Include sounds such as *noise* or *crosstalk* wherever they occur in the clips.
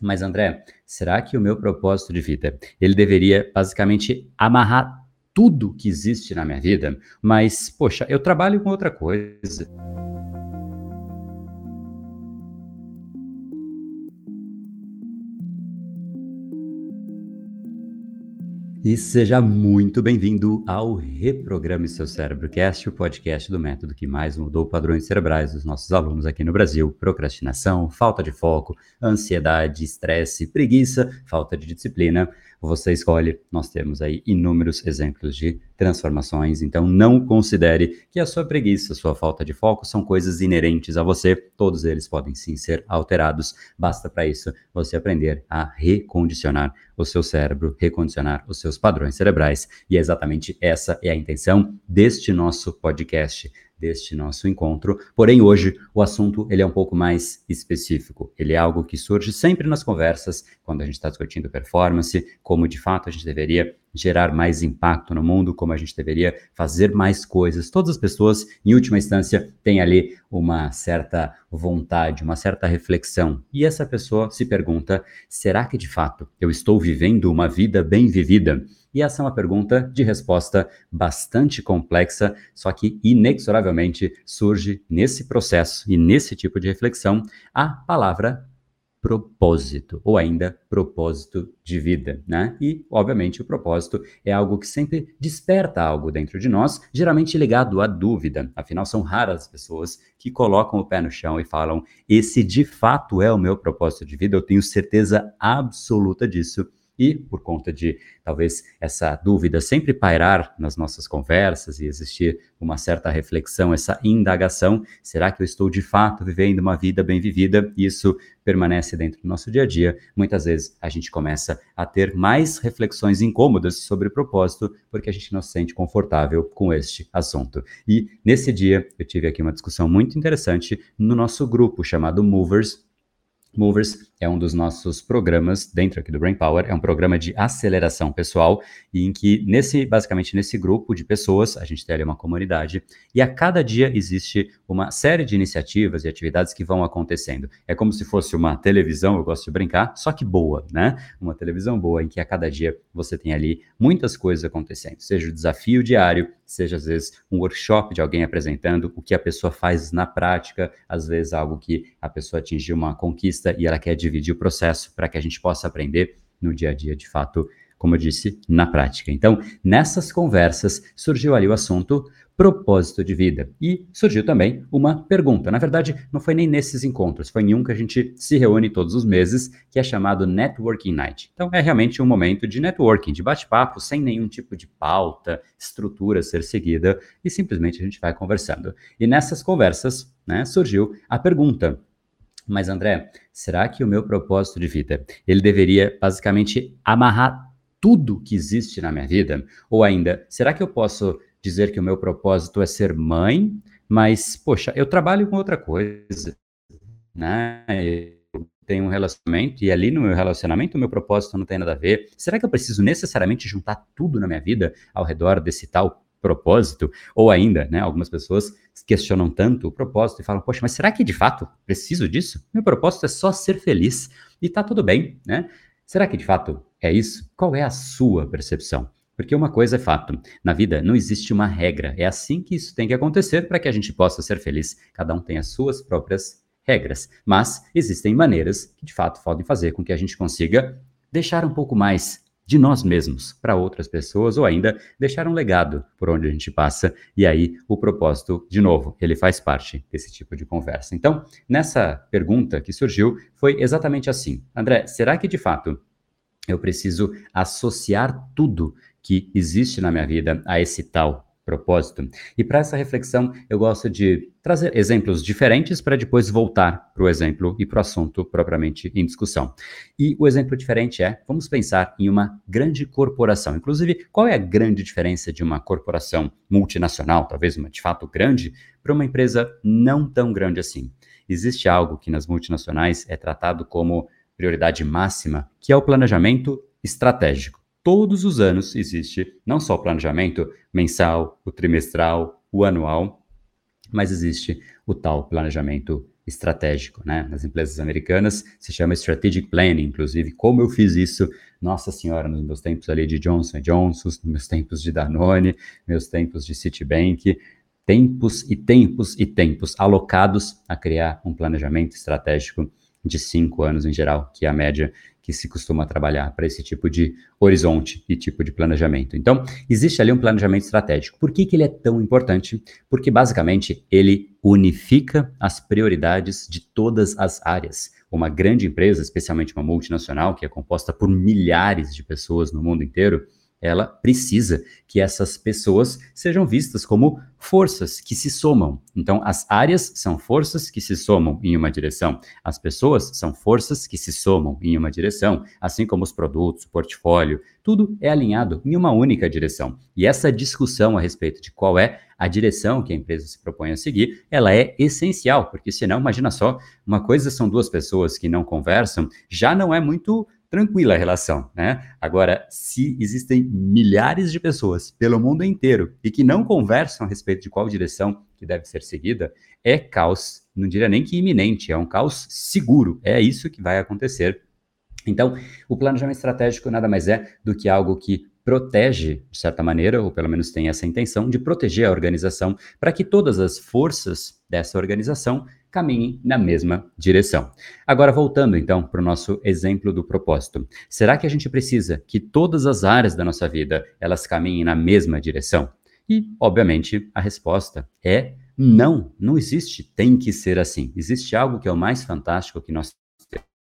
Mas André, será que o meu propósito de vida, ele deveria basicamente amarrar tudo que existe na minha vida? Mas, poxa, eu trabalho com outra coisa. E seja muito bem-vindo ao Reprograme Seu Cérebro Cast, o podcast do método que mais mudou padrões cerebrais dos nossos alunos aqui no Brasil. Procrastinação, falta de foco, ansiedade, estresse, preguiça, falta de disciplina você escolhe. Nós temos aí inúmeros exemplos de transformações, então não considere que a sua preguiça, a sua falta de foco são coisas inerentes a você. Todos eles podem sim ser alterados. Basta para isso você aprender a recondicionar o seu cérebro, recondicionar os seus padrões cerebrais. E é exatamente essa é a intenção deste nosso podcast deste nosso encontro. Porém, hoje o assunto ele é um pouco mais específico. Ele é algo que surge sempre nas conversas, quando a gente está discutindo performance, como de fato a gente deveria gerar mais impacto no mundo, como a gente deveria fazer mais coisas. Todas as pessoas, em última instância, têm ali uma certa vontade, uma certa reflexão. E essa pessoa se pergunta: será que de fato eu estou vivendo uma vida bem vivida? E essa é uma pergunta de resposta bastante complexa, só que inexoravelmente surge nesse processo e nesse tipo de reflexão a palavra propósito, ou ainda propósito de vida, né? E, obviamente, o propósito é algo que sempre desperta algo dentro de nós, geralmente ligado à dúvida. Afinal, são raras as pessoas que colocam o pé no chão e falam: esse de fato é o meu propósito de vida, eu tenho certeza absoluta disso. E por conta de talvez essa dúvida sempre pairar nas nossas conversas e existir uma certa reflexão, essa indagação, será que eu estou de fato vivendo uma vida bem vivida? Isso permanece dentro do nosso dia a dia. Muitas vezes a gente começa a ter mais reflexões incômodas sobre o propósito porque a gente não se sente confortável com este assunto. E nesse dia eu tive aqui uma discussão muito interessante no nosso grupo chamado Movers Movers é um dos nossos programas dentro aqui do Brain Power, é um programa de aceleração pessoal e em que nesse basicamente nesse grupo de pessoas, a gente tem ali uma comunidade e a cada dia existe uma série de iniciativas e atividades que vão acontecendo. É como se fosse uma televisão, eu gosto de brincar, só que boa, né? Uma televisão boa em que a cada dia você tem ali muitas coisas acontecendo, seja o desafio diário, seja às vezes um workshop de alguém apresentando o que a pessoa faz na prática, às vezes algo que a pessoa atingiu uma conquista e ela quer dividir o processo para que a gente possa aprender no dia a dia, de fato, como eu disse, na prática. Então, nessas conversas surgiu ali o assunto propósito de vida. E surgiu também uma pergunta. Na verdade, não foi nem nesses encontros, foi em um que a gente se reúne todos os meses, que é chamado Networking Night. Então, é realmente um momento de networking, de bate-papo, sem nenhum tipo de pauta, estrutura a ser seguida, e simplesmente a gente vai conversando. E nessas conversas, né, surgiu a pergunta: mas André, será que o meu propósito de vida, ele deveria basicamente amarrar tudo que existe na minha vida? Ou ainda, será que eu posso dizer que o meu propósito é ser mãe, mas, poxa, eu trabalho com outra coisa, né? Eu tenho um relacionamento e ali no meu relacionamento o meu propósito não tem nada a ver. Será que eu preciso necessariamente juntar tudo na minha vida ao redor desse tal propósito? Ou ainda, né, algumas pessoas questionam tanto o propósito e falam, poxa, mas será que de fato preciso disso? Meu propósito é só ser feliz e tá tudo bem, né? Será que de fato é isso? Qual é a sua percepção? Porque uma coisa é fato: na vida não existe uma regra. É assim que isso tem que acontecer para que a gente possa ser feliz. Cada um tem as suas próprias regras. Mas existem maneiras que de fato podem fazer com que a gente consiga deixar um pouco mais de nós mesmos para outras pessoas ou ainda deixar um legado por onde a gente passa. E aí o propósito, de novo, ele faz parte desse tipo de conversa. Então, nessa pergunta que surgiu, foi exatamente assim: André, será que de fato eu preciso associar tudo que existe na minha vida a esse tal propósito. E para essa reflexão, eu gosto de trazer exemplos diferentes para depois voltar para o exemplo e para o assunto propriamente em discussão. E o exemplo diferente é: vamos pensar em uma grande corporação. Inclusive, qual é a grande diferença de uma corporação multinacional, talvez uma de fato grande, para uma empresa não tão grande assim? Existe algo que nas multinacionais é tratado como prioridade máxima, que é o planejamento estratégico todos os anos existe não só o planejamento mensal, o trimestral, o anual, mas existe o tal planejamento estratégico, né? Nas empresas americanas se chama strategic planning, inclusive como eu fiz isso, nossa senhora, nos meus tempos ali de Johnson Johnson, nos meus tempos de Danone, meus tempos de Citibank, tempos e tempos e tempos alocados a criar um planejamento estratégico de cinco anos em geral, que é a média que se costuma trabalhar para esse tipo de horizonte e tipo de planejamento. Então, existe ali um planejamento estratégico. Por que, que ele é tão importante? Porque, basicamente, ele unifica as prioridades de todas as áreas. Uma grande empresa, especialmente uma multinacional, que é composta por milhares de pessoas no mundo inteiro, ela precisa que essas pessoas sejam vistas como forças que se somam. Então, as áreas são forças que se somam em uma direção, as pessoas são forças que se somam em uma direção, assim como os produtos, o portfólio, tudo é alinhado em uma única direção. E essa discussão a respeito de qual é a direção que a empresa se propõe a seguir, ela é essencial, porque senão, imagina só, uma coisa são duas pessoas que não conversam, já não é muito tranquila a relação, né? Agora, se existem milhares de pessoas pelo mundo inteiro e que não conversam a respeito de qual direção que deve ser seguida, é caos, não diria nem que iminente, é um caos seguro. É isso que vai acontecer. Então, o planejamento estratégico nada mais é do que algo que protege, de certa maneira, ou pelo menos tem essa intenção, de proteger a organização para que todas as forças dessa organização caminhem na mesma direção. Agora, voltando então para o nosso exemplo do propósito. Será que a gente precisa que todas as áreas da nossa vida elas caminhem na mesma direção? E, obviamente, a resposta é não, não existe tem que ser assim. Existe algo que é o mais fantástico que nós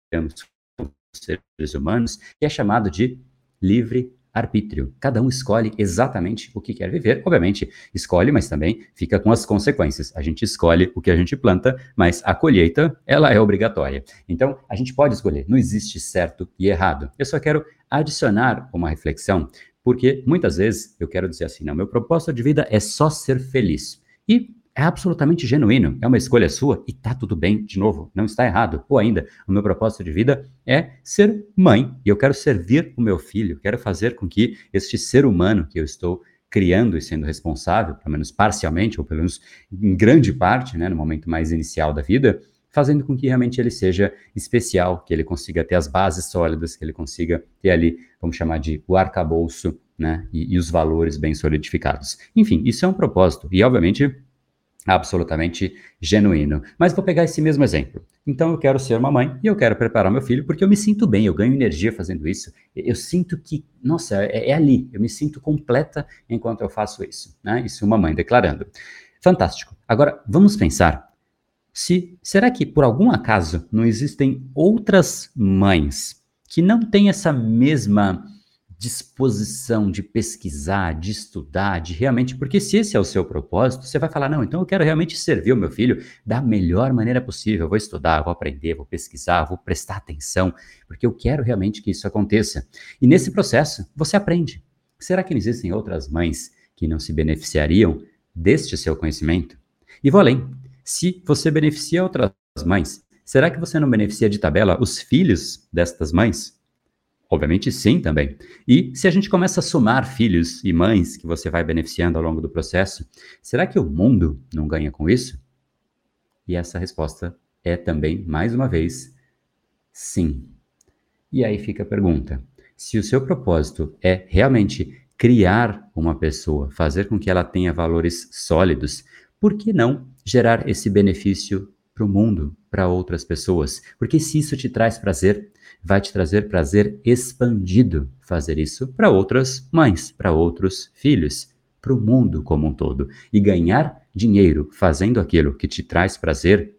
temos como seres humanos, que é chamado de livre arbítrio. Cada um escolhe exatamente o que quer viver. Obviamente, escolhe, mas também fica com as consequências. A gente escolhe o que a gente planta, mas a colheita, ela é obrigatória. Então, a gente pode escolher. Não existe certo e errado. Eu só quero adicionar uma reflexão, porque muitas vezes eu quero dizer assim, não, meu propósito de vida é só ser feliz. E é absolutamente genuíno, é uma escolha sua e tá tudo bem, de novo, não está errado. Ou ainda, o meu propósito de vida é ser mãe e eu quero servir o meu filho, quero fazer com que este ser humano que eu estou criando e sendo responsável, pelo menos parcialmente, ou pelo menos em grande parte, né, no momento mais inicial da vida, fazendo com que realmente ele seja especial, que ele consiga ter as bases sólidas, que ele consiga ter ali, vamos chamar de o arcabouço, né, e, e os valores bem solidificados. Enfim, isso é um propósito e, obviamente, absolutamente genuíno. Mas vou pegar esse mesmo exemplo. Então eu quero ser uma mãe e eu quero preparar meu filho porque eu me sinto bem, eu ganho energia fazendo isso. Eu sinto que, nossa, é, é ali, eu me sinto completa enquanto eu faço isso. Né? Isso uma mãe declarando. Fantástico. Agora vamos pensar se será que por algum acaso não existem outras mães que não têm essa mesma disposição de pesquisar, de estudar, de realmente, porque se esse é o seu propósito, você vai falar, não, então eu quero realmente servir o meu filho da melhor maneira possível, eu vou estudar, vou aprender, vou pesquisar, vou prestar atenção, porque eu quero realmente que isso aconteça. E nesse processo, você aprende. Será que não existem outras mães que não se beneficiariam deste seu conhecimento? E vou além. Se você beneficia outras mães, será que você não beneficia de tabela os filhos destas mães? Obviamente sim também. E se a gente começa a somar filhos e mães que você vai beneficiando ao longo do processo, será que o mundo não ganha com isso? E essa resposta é também, mais uma vez, sim. E aí fica a pergunta: se o seu propósito é realmente criar uma pessoa, fazer com que ela tenha valores sólidos, por que não gerar esse benefício para o mundo, para outras pessoas? Porque se isso te traz prazer, vai te trazer prazer expandido fazer isso para outras mães, para outros filhos, para o mundo como um todo. E ganhar dinheiro fazendo aquilo que te traz prazer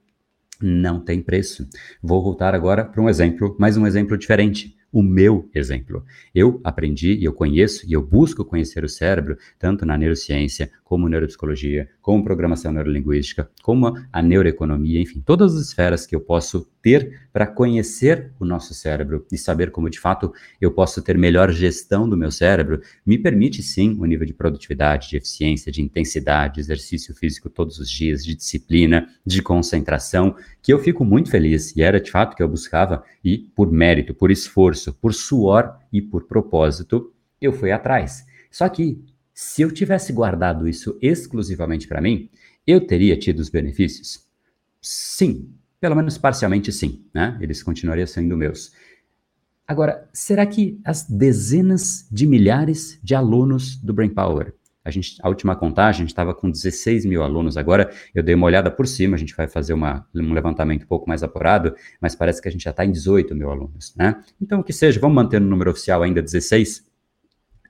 não tem preço. Vou voltar agora para um exemplo, mais um exemplo diferente o meu exemplo. Eu aprendi e eu conheço e eu busco conhecer o cérebro, tanto na neurociência, como neuropsicologia, como programação neurolinguística, como a neuroeconomia, enfim, todas as esferas que eu posso ter para conhecer o nosso cérebro e saber como de fato eu posso ter melhor gestão do meu cérebro, me permite sim um nível de produtividade, de eficiência, de intensidade, de exercício físico todos os dias, de disciplina, de concentração, que eu fico muito feliz e era de fato que eu buscava e por mérito, por esforço, por suor e por propósito, eu fui atrás. Só que se eu tivesse guardado isso exclusivamente para mim, eu teria tido os benefícios? Sim, Pelo menos parcialmente sim, né? Eles continuariam sendo meus. Agora, será que as dezenas de milhares de alunos do Brain Power, a, gente, a última contagem, a gente estava com 16 mil alunos agora, eu dei uma olhada por cima, a gente vai fazer uma, um levantamento um pouco mais apurado, mas parece que a gente já está em 18 mil alunos, né? Então, o que seja, vamos manter no número oficial ainda 16?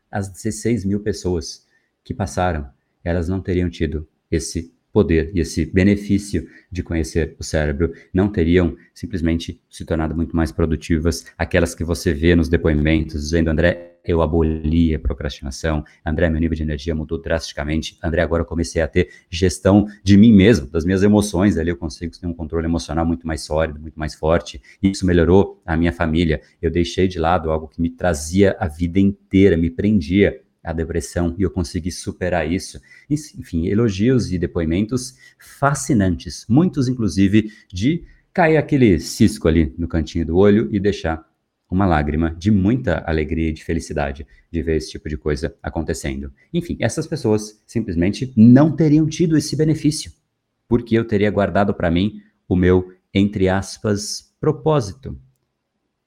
As 16 mil pessoas que passaram, elas não teriam tido esse poder e esse benefício de conhecer o cérebro não teriam simplesmente se tornado muito mais produtivas, aquelas que você vê nos depoimentos dizendo, André, eu aboli a procrastinação, André, meu nível de energia mudou drasticamente, André, agora eu comecei a ter gestão de mim mesmo, das minhas emoções, ali eu consigo ter um controle emocional muito mais sólido, muito mais forte, isso melhorou a minha família, eu deixei de lado algo que me trazia a vida inteira, me prendia, a depressão e eu consegui superar isso. Enfim, elogios e depoimentos fascinantes, muitos inclusive de cair aquele cisco ali no cantinho do olho e deixar uma lágrima de muita alegria e de felicidade de ver esse tipo de coisa acontecendo. Enfim, essas pessoas simplesmente não teriam tido esse benefício, porque eu teria guardado para mim o meu, entre aspas, propósito.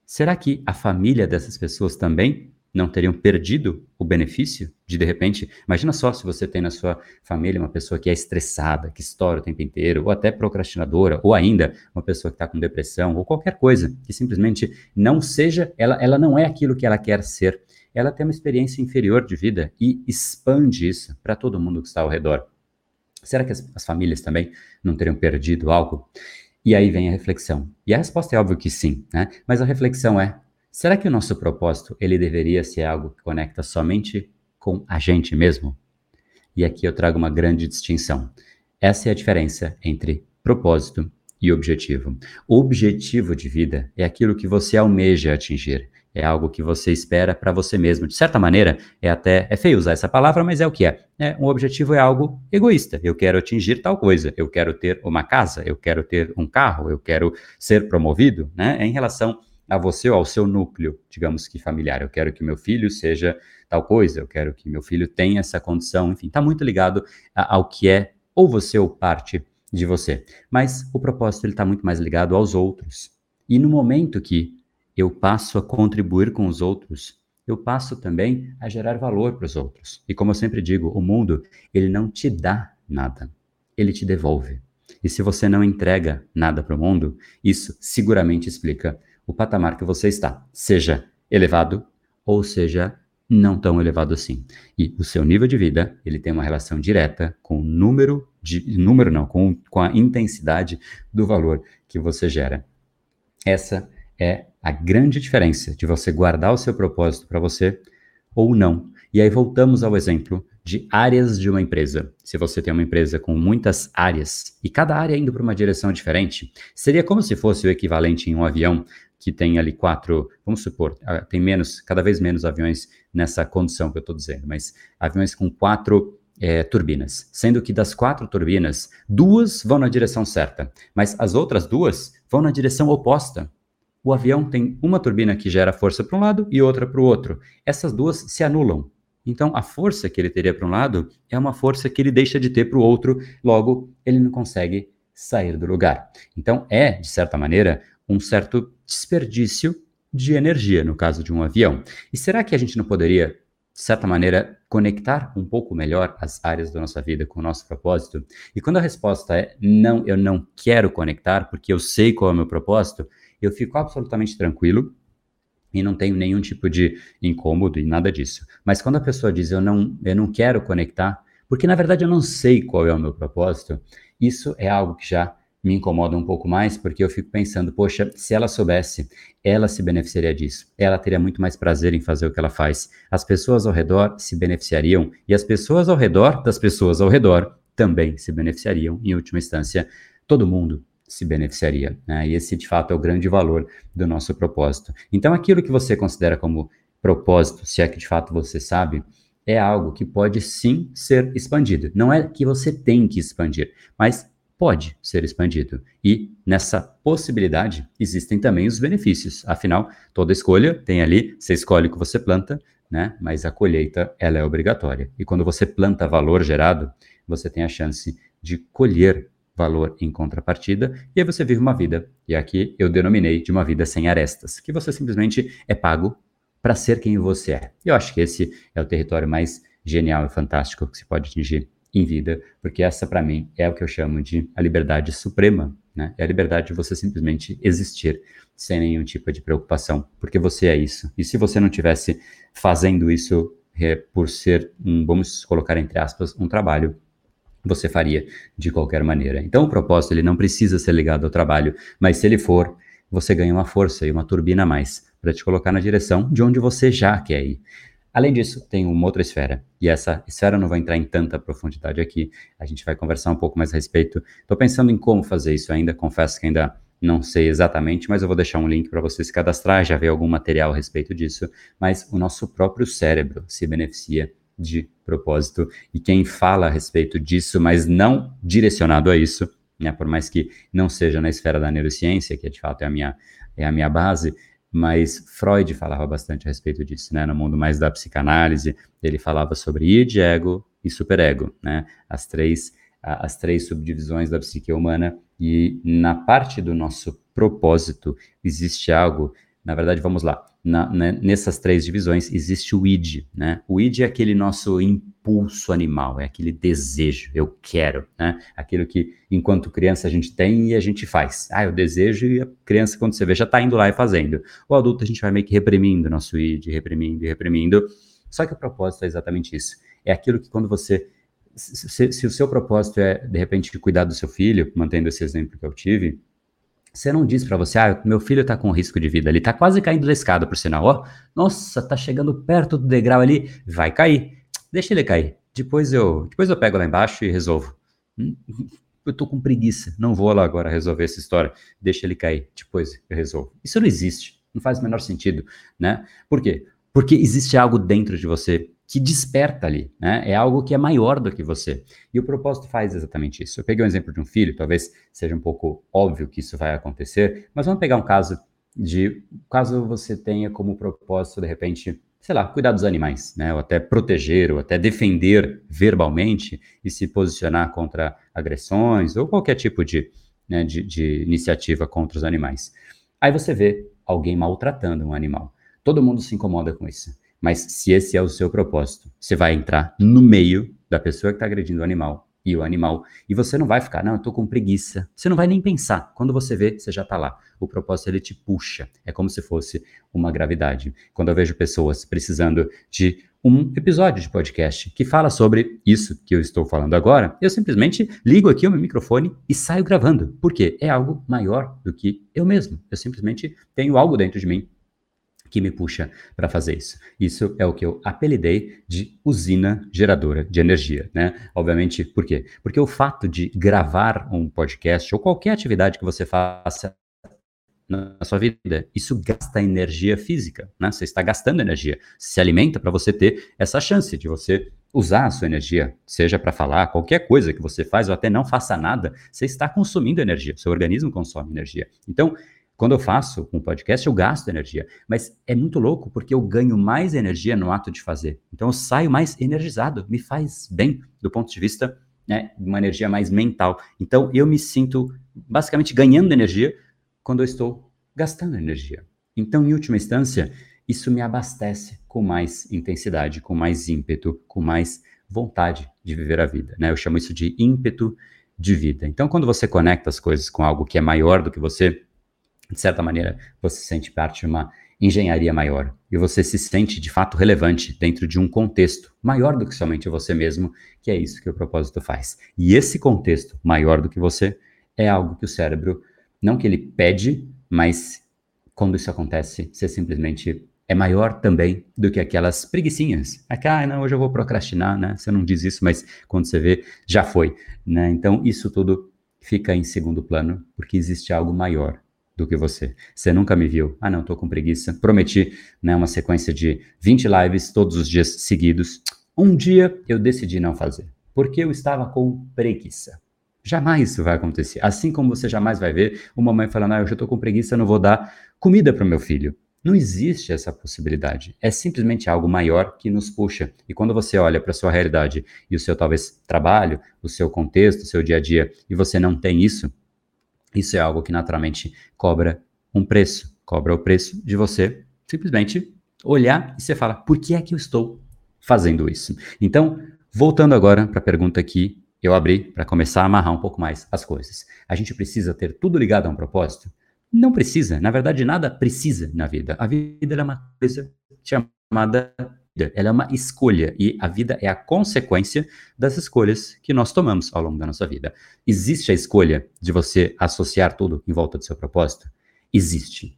Será que a família dessas pessoas também não teriam perdido o benefício de de repente, imagina só se você tem na sua família uma pessoa que é estressada, que estoura o tempo inteiro, ou até procrastinadora, ou ainda uma pessoa que está com depressão, ou qualquer coisa que simplesmente não seja, ela, ela não é aquilo que ela quer ser. Ela tem uma experiência inferior de vida e expande isso para todo mundo que está ao redor. Será que as, as famílias também não teriam perdido algo? E aí vem a reflexão. E a resposta é óbvio que sim, né? Mas a reflexão é: Será que o nosso propósito ele deveria ser algo que conecta somente com a gente mesmo? E aqui eu trago uma grande distinção. Essa é a diferença entre propósito e objetivo. O objetivo de vida é aquilo que você almeja atingir, é algo que você espera para você mesmo. De certa maneira, é até é feio usar essa palavra, mas é o que é. é. Um objetivo é algo egoísta. Eu quero atingir tal coisa. Eu quero ter uma casa. Eu quero ter um carro. Eu quero ser promovido, né? É em relação a você ou ao seu núcleo, digamos que familiar. Eu quero que meu filho seja tal coisa, eu quero que meu filho tenha essa condição, enfim, está muito ligado a, ao que é ou você ou parte de você. Mas o propósito ele está muito mais ligado aos outros. E no momento que eu passo a contribuir com os outros, eu passo também a gerar valor para os outros. E como eu sempre digo, o mundo ele não te dá nada, ele te devolve. E se você não entrega nada para o mundo, isso seguramente explica o patamar que você está, seja elevado ou seja não tão elevado assim. E o seu nível de vida, ele tem uma relação direta com o número de número não, com, com a intensidade do valor que você gera. Essa é a grande diferença de você guardar o seu propósito para você ou não. E aí voltamos ao exemplo de áreas de uma empresa. Se você tem uma empresa com muitas áreas e cada área indo para uma direção diferente, seria como se fosse o equivalente em um avião que tem ali quatro, vamos supor, tem menos, cada vez menos aviões nessa condição que eu estou dizendo, mas aviões com quatro é, turbinas, sendo que das quatro turbinas, duas vão na direção certa, mas as outras duas vão na direção oposta. O avião tem uma turbina que gera força para um lado e outra para o outro. Essas duas se anulam. Então, a força que ele teria para um lado é uma força que ele deixa de ter para o outro, logo, ele não consegue sair do lugar. Então, é, de certa maneira, um certo desperdício de energia, no caso de um avião. E será que a gente não poderia, de certa maneira, conectar um pouco melhor as áreas da nossa vida com o nosso propósito? E quando a resposta é não, eu não quero conectar porque eu sei qual é o meu propósito, eu fico absolutamente tranquilo e não tenho nenhum tipo de incômodo e nada disso. Mas quando a pessoa diz eu não, eu não quero conectar, porque na verdade eu não sei qual é o meu propósito, isso é algo que já me incomoda um pouco mais, porque eu fico pensando, poxa, se ela soubesse, ela se beneficiaria disso. Ela teria muito mais prazer em fazer o que ela faz. As pessoas ao redor se beneficiariam e as pessoas ao redor das pessoas ao redor também se beneficiariam. Em última instância, todo mundo se beneficiaria. Né? E esse, de fato, é o grande valor do nosso propósito. Então, aquilo que você considera como propósito, se é que de fato você sabe, é algo que pode sim ser expandido. Não é que você tem que expandir, mas pode ser expandido. E nessa possibilidade existem também os benefícios. Afinal, toda escolha tem ali, você escolhe o que você planta, né? Mas a colheita ela é obrigatória. E quando você planta valor gerado, você tem a chance de colher valor em contrapartida, e aí você vive uma vida, e aqui eu denominei de uma vida sem arestas, que você simplesmente é pago para ser quem você é. Eu acho que esse é o território mais genial e fantástico que se pode atingir em vida, porque essa para mim é o que eu chamo de a liberdade suprema, né? É a liberdade de você simplesmente existir sem nenhum tipo de preocupação, porque você é isso. E se você não tivesse fazendo isso é, por ser um, vamos colocar entre aspas, um trabalho, você faria de qualquer maneira. Então o propósito ele não precisa ser ligado ao trabalho, mas se ele for, você ganha uma força e uma turbina a mais para te colocar na direção de onde você já quer ir. Além disso, tem uma outra esfera, e essa esfera não vai entrar em tanta profundidade aqui, a gente vai conversar um pouco mais a respeito. Estou pensando em como fazer isso ainda, confesso que ainda não sei exatamente, mas eu vou deixar um link para você se cadastrar, já ver algum material a respeito disso. Mas o nosso próprio cérebro se beneficia de propósito, e quem fala a respeito disso, mas não direcionado a isso, né, por mais que não seja na esfera da neurociência, que de fato é a minha, é a minha base, mas Freud falava bastante a respeito disso, né? No mundo mais da psicanálise, ele falava sobre id, ego e superego, né? As três, as três subdivisões da psique humana. E na parte do nosso propósito existe algo. Na verdade, vamos lá na, né, nessas três divisões existe o id, né? O id é aquele nosso impulso animal, é aquele desejo, eu quero, né? Aquilo que enquanto criança a gente tem e a gente faz. Ah, eu desejo e a criança quando você vê já está indo lá e fazendo. O adulto a gente vai meio que reprimindo nosso id, reprimindo e reprimindo. Só que o propósito é exatamente isso. É aquilo que quando você se, se o seu propósito é de repente cuidar do seu filho, mantendo esse exemplo que eu tive, você não diz para você, ah, meu filho tá com risco de vida, ele tá quase caindo da escada, por sinal, ó. Nossa, tá chegando perto do degrau ali, vai cair. Deixa ele cair. Depois eu, depois eu pego lá embaixo e resolvo. Hum, *laughs* eu tô com preguiça, não vou lá agora resolver essa história. Deixa ele cair, depois eu resolvo. Isso não existe, não faz o menor sentido, né? Por quê? Porque existe algo dentro de você que desperta ali, né? É algo que é maior do que você. E o propósito faz exatamente isso. Eu peguei um exemplo de um filho, talvez seja um pouco óbvio que isso vai acontecer, mas vamos pegar um caso de caso você tenha como propósito de repente, sei lá, cuidar dos animais, né? Ou até proteger, ou até defender verbalmente e se posicionar contra agressões ou qualquer tipo de, né, de, de iniciativa contra os animais. Aí você vê alguém maltratando um animal. Todo mundo se incomoda com isso. Mas se esse é o seu propósito, você vai entrar no meio da pessoa que está agredindo o animal e o animal, e você não vai ficar, não, eu tô com preguiça. Você não vai nem pensar. Quando você vê, você já está lá. O propósito ele te puxa. É como se fosse uma gravidade. Quando eu vejo pessoas precisando de um episódio de podcast que fala sobre isso que eu estou falando agora, eu simplesmente ligo aqui o meu microfone e saio gravando. Por quê? É algo maior do que eu mesmo. Eu simplesmente tenho algo dentro de mim que me puxa para fazer isso. Isso é o que eu apelidei de usina geradora de energia, né? Obviamente, por quê? Porque o fato de gravar um podcast ou qualquer atividade que você faça na sua vida, isso gasta energia física, né? Você está gastando energia, se alimenta para você ter essa chance de você usar a sua energia, seja para falar, qualquer coisa que você faz ou até não faça nada, você está consumindo energia, seu organismo consome energia. Então, quando eu faço um podcast, eu gasto energia, mas é muito louco porque eu ganho mais energia no ato de fazer. Então eu saio mais energizado, me faz bem do ponto de vista né, de uma energia mais mental. Então eu me sinto basicamente ganhando energia quando eu estou gastando energia. Então, em última instância, isso me abastece com mais intensidade, com mais ímpeto, com mais vontade de viver a vida. Né? Eu chamo isso de ímpeto de vida. Então, quando você conecta as coisas com algo que é maior do que você, de certa maneira, você se sente parte de uma engenharia maior e você se sente de fato relevante dentro de um contexto maior do que somente você mesmo, que é isso que o propósito faz. E esse contexto maior do que você é algo que o cérebro, não que ele pede, mas quando isso acontece, você simplesmente é maior também do que aquelas preguiçinhas. Aqui, ah, não, hoje eu vou procrastinar, né? Você não diz isso, mas quando você vê, já foi, né? Então, isso tudo fica em segundo plano, porque existe algo maior do que você. Você nunca me viu. Ah, não, tô com preguiça. Prometi, né, uma sequência de 20 lives todos os dias seguidos. Um dia eu decidi não fazer, porque eu estava com preguiça. Jamais isso vai acontecer. Assim como você jamais vai ver uma mãe falando, ah, eu já tô com preguiça, não vou dar comida para o meu filho. Não existe essa possibilidade. É simplesmente algo maior que nos puxa. E quando você olha para a sua realidade e o seu talvez trabalho, o seu contexto, o seu dia a dia, e você não tem isso, isso é algo que naturalmente cobra um preço. Cobra o preço de você simplesmente olhar e você fala: por que é que eu estou fazendo isso? Então, voltando agora para a pergunta que eu abri para começar a amarrar um pouco mais as coisas. A gente precisa ter tudo ligado a um propósito? Não precisa. Na verdade, nada precisa na vida. A vida é uma coisa chamada. Ela é uma escolha e a vida é a consequência das escolhas que nós tomamos ao longo da nossa vida. Existe a escolha de você associar tudo em volta do seu propósito? Existe.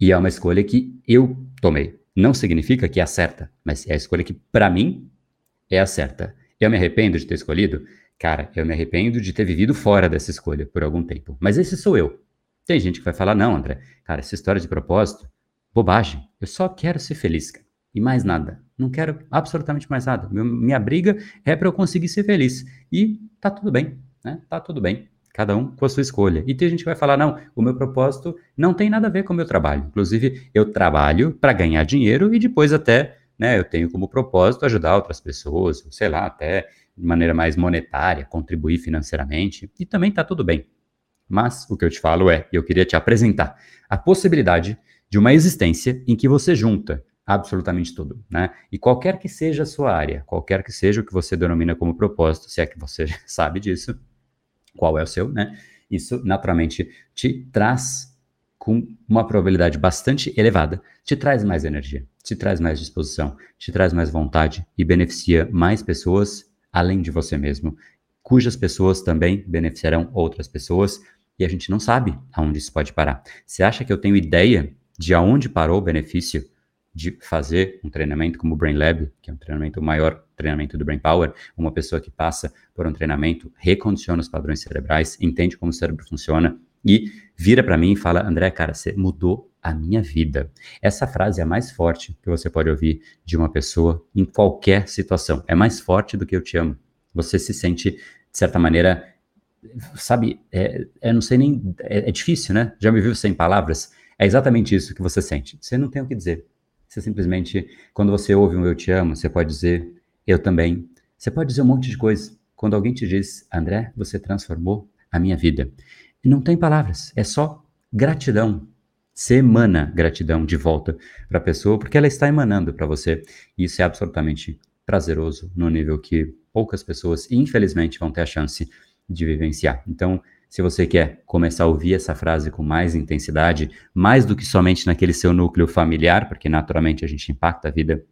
E é uma escolha que eu tomei. Não significa que é a certa, mas é a escolha que, para mim, é a certa. Eu me arrependo de ter escolhido? Cara, eu me arrependo de ter vivido fora dessa escolha por algum tempo. Mas esse sou eu. Tem gente que vai falar, não, André, cara, essa história de propósito, bobagem. Eu só quero ser feliz, cara. E mais nada. Não quero absolutamente mais nada. minha briga é para eu conseguir ser feliz. E tá tudo bem, né? Tá tudo bem. Cada um com a sua escolha. E tem gente que vai falar, não, o meu propósito não tem nada a ver com o meu trabalho. Inclusive, eu trabalho para ganhar dinheiro e depois até, né, eu tenho como propósito ajudar outras pessoas, sei lá, até de maneira mais monetária, contribuir financeiramente. E também tá tudo bem. Mas o que eu te falo é, eu queria te apresentar a possibilidade de uma existência em que você junta absolutamente tudo, né? E qualquer que seja a sua área, qualquer que seja o que você denomina como propósito, se é que você *laughs* sabe disso, qual é o seu, né? Isso naturalmente te traz com uma probabilidade bastante elevada, te traz mais energia, te traz mais disposição, te traz mais vontade e beneficia mais pessoas além de você mesmo, cujas pessoas também beneficiarão outras pessoas e a gente não sabe aonde isso pode parar. Você acha que eu tenho ideia de aonde parou o benefício de fazer um treinamento como o Brain Lab, que é um treinamento o maior treinamento do Brain Power, uma pessoa que passa por um treinamento, recondiciona os padrões cerebrais, entende como o cérebro funciona e vira para mim e fala: "André, cara, você mudou a minha vida". Essa frase é a mais forte que você pode ouvir de uma pessoa em qualquer situação. É mais forte do que eu te amo. Você se sente de certa maneira sabe, é, é, não sei nem, é, é, difícil, né? Já me viu sem palavras? É exatamente isso que você sente. Você não tem o que dizer. Você simplesmente, quando você ouve um eu te amo, você pode dizer eu também. Você pode dizer um monte de coisa. Quando alguém te diz, André, você transformou a minha vida. Não tem palavras, é só gratidão. Você emana gratidão de volta para a pessoa, porque ela está emanando para você. E isso é absolutamente prazeroso, no nível que poucas pessoas, infelizmente, vão ter a chance de vivenciar. Então, se você quer começar a ouvir essa frase com mais intensidade, mais do que somente naquele seu núcleo familiar, porque naturalmente a gente impacta a vida,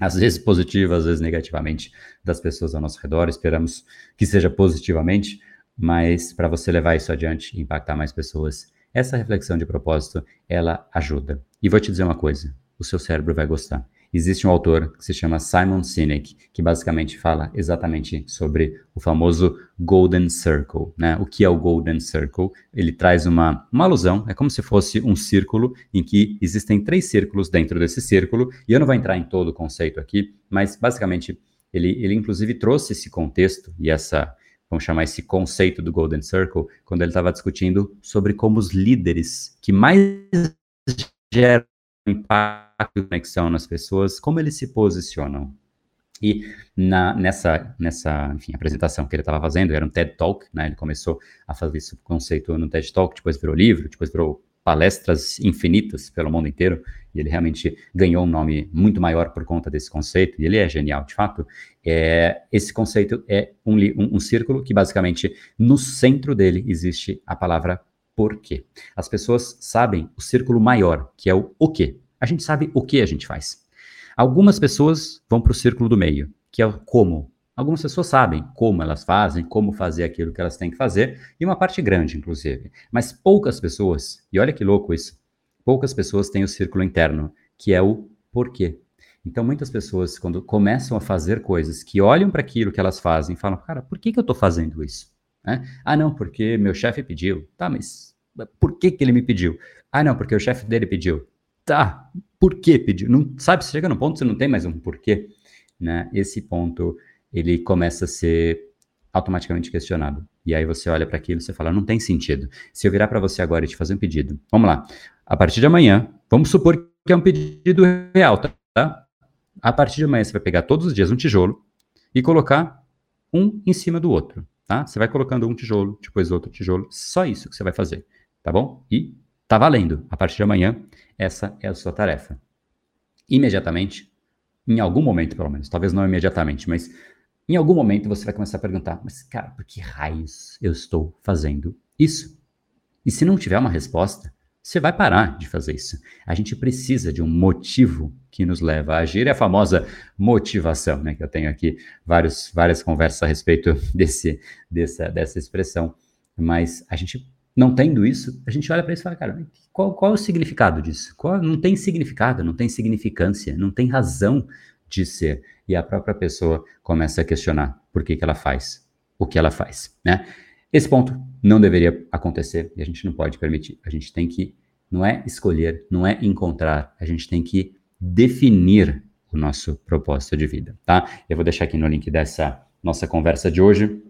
às vezes positiva, às vezes negativamente, das pessoas ao nosso redor, esperamos que seja positivamente, mas para você levar isso adiante e impactar mais pessoas, essa reflexão de propósito, ela ajuda. E vou te dizer uma coisa, o seu cérebro vai gostar. Existe um autor que se chama Simon Sinek, que basicamente fala exatamente sobre o famoso Golden Circle. Né? O que é o Golden Circle? Ele traz uma, uma alusão, é como se fosse um círculo em que existem três círculos dentro desse círculo, e eu não vou entrar em todo o conceito aqui, mas basicamente ele, ele inclusive trouxe esse contexto e essa, vamos chamar esse conceito do Golden Circle, quando ele estava discutindo sobre como os líderes que mais geram impacto e conexão nas pessoas, como eles se posicionam. E na, nessa, nessa enfim, apresentação que ele estava fazendo, era um TED Talk, né? Ele começou a fazer esse conceito no TED Talk, depois virou livro, depois virou palestras infinitas pelo mundo inteiro, e ele realmente ganhou um nome muito maior por conta desse conceito, e ele é genial, de fato. É, esse conceito é um, um, um círculo que, basicamente, no centro dele existe a palavra por quê. As pessoas sabem o círculo maior, que é o o quê. A gente sabe o que a gente faz. Algumas pessoas vão para o círculo do meio, que é o como. Algumas pessoas sabem como elas fazem, como fazer aquilo que elas têm que fazer, e uma parte grande, inclusive. Mas poucas pessoas, e olha que louco isso, poucas pessoas têm o círculo interno, que é o porquê. Então, muitas pessoas, quando começam a fazer coisas que olham para aquilo que elas fazem, falam, cara, por que, que eu estou fazendo isso? Né? Ah, não, porque meu chefe pediu. Tá, mas por que, que ele me pediu? Ah, não, porque o chefe dele pediu. Tá, por que pediu? Não, sabe, você chega num ponto você não tem mais um porquê. Né? Esse ponto, ele começa a ser automaticamente questionado. E aí você olha para aquilo e você fala, não tem sentido. Se eu virar para você agora e te fazer um pedido, vamos lá, a partir de amanhã, vamos supor que é um pedido real, tá? A partir de amanhã você vai pegar todos os dias um tijolo e colocar um em cima do outro, tá? Você vai colocando um tijolo, depois outro tijolo, só isso que você vai fazer, tá bom? E tá valendo. A partir de amanhã, essa é a sua tarefa. Imediatamente, em algum momento pelo menos, talvez não imediatamente, mas em algum momento você vai começar a perguntar: mas cara, por que raios eu estou fazendo isso? E se não tiver uma resposta, você vai parar de fazer isso. A gente precisa de um motivo que nos leva a agir. É a famosa motivação, né? Que eu tenho aqui vários, várias conversas a respeito *laughs* desse, dessa, dessa expressão. Mas a gente, não tendo isso, a gente olha para isso e fala, cara, qual, qual é o significado disso? Qual, não tem significado, não tem significância, não tem razão de ser. E a própria pessoa começa a questionar por que, que ela faz o que ela faz, né? Esse ponto não deveria acontecer e a gente não pode permitir. A gente tem que, não é escolher, não é encontrar, a gente tem que definir o nosso propósito de vida, tá? Eu vou deixar aqui no link dessa nossa conversa de hoje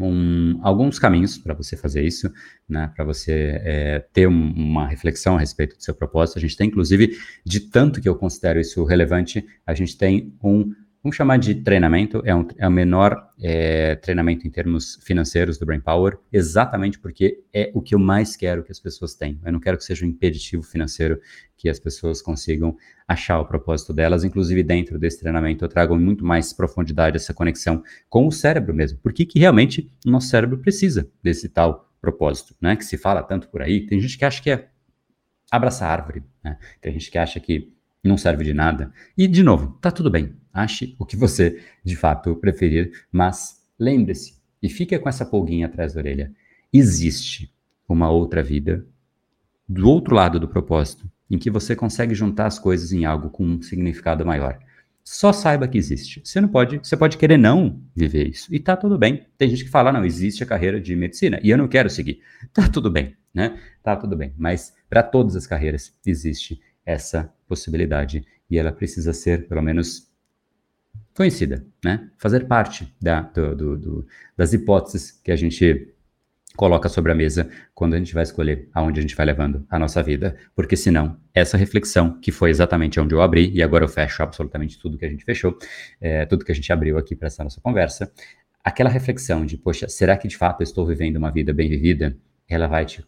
um, alguns caminhos para você fazer isso, né, para você é, ter um, uma reflexão a respeito do seu propósito. A gente tem, inclusive, de tanto que eu considero isso relevante, a gente tem um Vamos chamar de treinamento, é, um, é o menor é, treinamento em termos financeiros do Brain Power, exatamente porque é o que eu mais quero que as pessoas tenham. Eu não quero que seja um impeditivo financeiro que as pessoas consigam achar o propósito delas. Inclusive, dentro desse treinamento, eu trago muito mais profundidade essa conexão com o cérebro mesmo. Por que, realmente o nosso cérebro precisa desse tal propósito, né? Que se fala tanto por aí. Tem gente que acha que é abraçar árvore, né? Tem gente que acha que não serve de nada. E, de novo, tá tudo bem. Ache o que você de fato preferir, mas lembre-se e fique com essa pulguinha atrás da orelha. Existe uma outra vida do outro lado do propósito, em que você consegue juntar as coisas em algo com um significado maior. Só saiba que existe. Você não pode, você pode querer não viver isso. E tá tudo bem. Tem gente que fala, não, existe a carreira de medicina e eu não quero seguir. *laughs* Tá tudo bem, né? Tá tudo bem. Mas para todas as carreiras existe essa possibilidade e ela precisa ser, pelo menos, conhecida, né? Fazer parte da, do, do, do, das hipóteses que a gente coloca sobre a mesa quando a gente vai escolher aonde a gente vai levando a nossa vida, porque senão essa reflexão, que foi exatamente onde eu abri, e agora eu fecho absolutamente tudo que a gente fechou, é, tudo que a gente abriu aqui para essa nossa conversa, aquela reflexão de, poxa, será que de fato eu estou vivendo uma vida bem vivida? Ela vai te,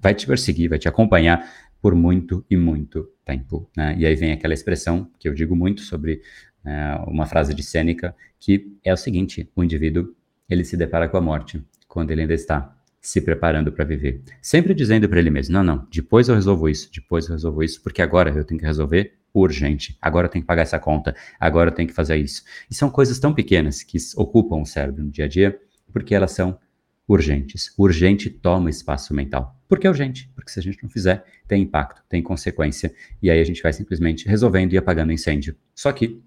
vai te perseguir, vai te acompanhar por muito e muito tempo. Né? E aí vem aquela expressão que eu digo muito sobre é, uma frase de Sêneca, que é o seguinte: o indivíduo ele se depara com a morte quando ele ainda está se preparando para viver, sempre dizendo para ele mesmo: não, não, depois eu resolvo isso, depois eu resolvo isso, porque agora eu tenho que resolver urgente, agora eu tenho que pagar essa conta, agora eu tenho que fazer isso. E são coisas tão pequenas que ocupam o cérebro no dia a dia, porque elas são urgentes. Urgente toma espaço mental. Por que é urgente? Porque se a gente não fizer, tem impacto, tem consequência, e aí a gente vai simplesmente resolvendo e apagando incêndio. Só que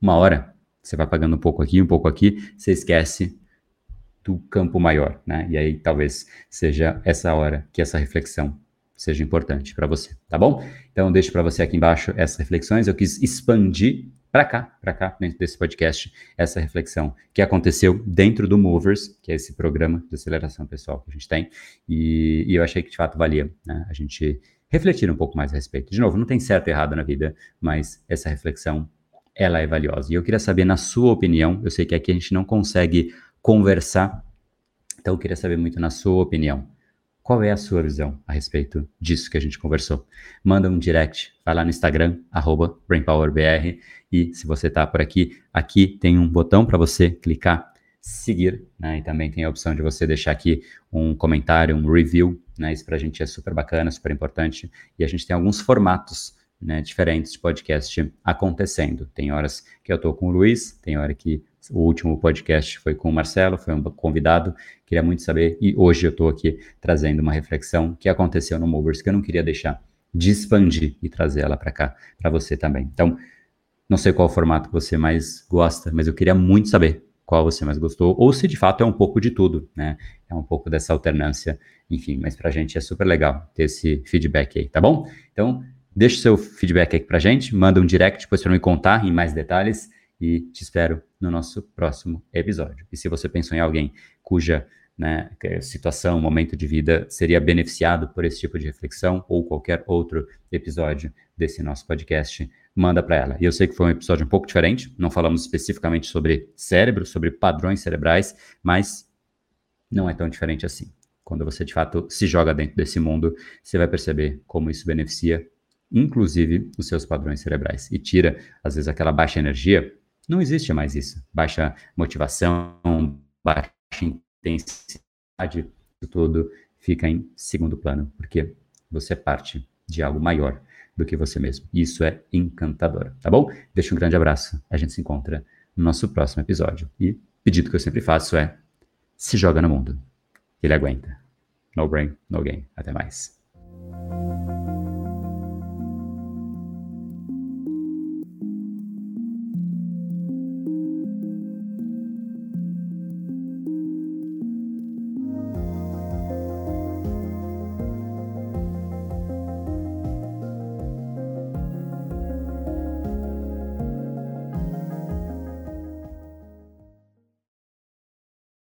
uma hora, você vai pagando um pouco aqui, um pouco aqui, você esquece do campo maior, né? E aí talvez seja essa hora que essa reflexão seja importante para você, tá bom? Então deixo para você aqui embaixo essas reflexões. Eu quis expandir para cá, para cá, dentro desse podcast, essa reflexão que aconteceu dentro do Movers, que é esse programa de aceleração pessoal que a gente tem, e, e eu achei que de fato valia né, a gente refletir um pouco mais a respeito. De novo, não tem certo e errado na vida, mas essa reflexão ela é valiosa. E eu queria saber, na sua opinião, eu sei que aqui a gente não consegue conversar, então eu queria saber muito na sua opinião. Qual é a sua visão a respeito disso que a gente conversou? Manda um direct, vai lá no Instagram, arroba BrainPowerBR, e se você está por aqui, aqui tem um botão para você clicar, seguir, né? E também tem a opção de você deixar aqui um comentário, um review, né? Isso para a gente é super bacana, super importante. E a gente tem alguns formatos né, diferentes de podcast acontecendo. Tem horas que eu estou com o Luiz, tem hora que o último podcast foi com o Marcelo, foi um convidado. Queria muito saber, e hoje eu estou aqui trazendo uma reflexão que aconteceu no Movers, que eu não queria deixar de expandir e trazer ela para cá, para você também. Então, não sei qual formato você mais gosta, mas eu queria muito saber qual você mais gostou, ou se de fato é um pouco de tudo, né? É um pouco dessa alternância, enfim, mas para a gente é super legal ter esse feedback aí, tá bom? Então, Deixe seu feedback aqui pra gente, manda um direct depois para me contar em mais detalhes e te espero no nosso próximo episódio. E se você pensou em alguém cuja né, situação, momento de vida seria beneficiado por esse tipo de reflexão ou qualquer outro episódio desse nosso podcast, manda para ela. E eu sei que foi um episódio um pouco diferente, não falamos especificamente sobre cérebro, sobre padrões cerebrais, mas não é tão diferente assim. Quando você de fato se joga dentro desse mundo, você vai perceber como isso beneficia, inclusive, os seus padrões cerebrais e tira, às vezes, aquela baixa energia. Não existe mais isso. Baixa motivação, baixa intensidade, isso tudo fica em segundo plano, porque você parte de algo maior do que você mesmo. Isso é encantador, tá bom? Deixa um grande abraço. A gente se encontra no nosso próximo episódio. E pedido que eu sempre faço é: se joga no mundo. Ele aguenta. No brain, no gain. Até mais.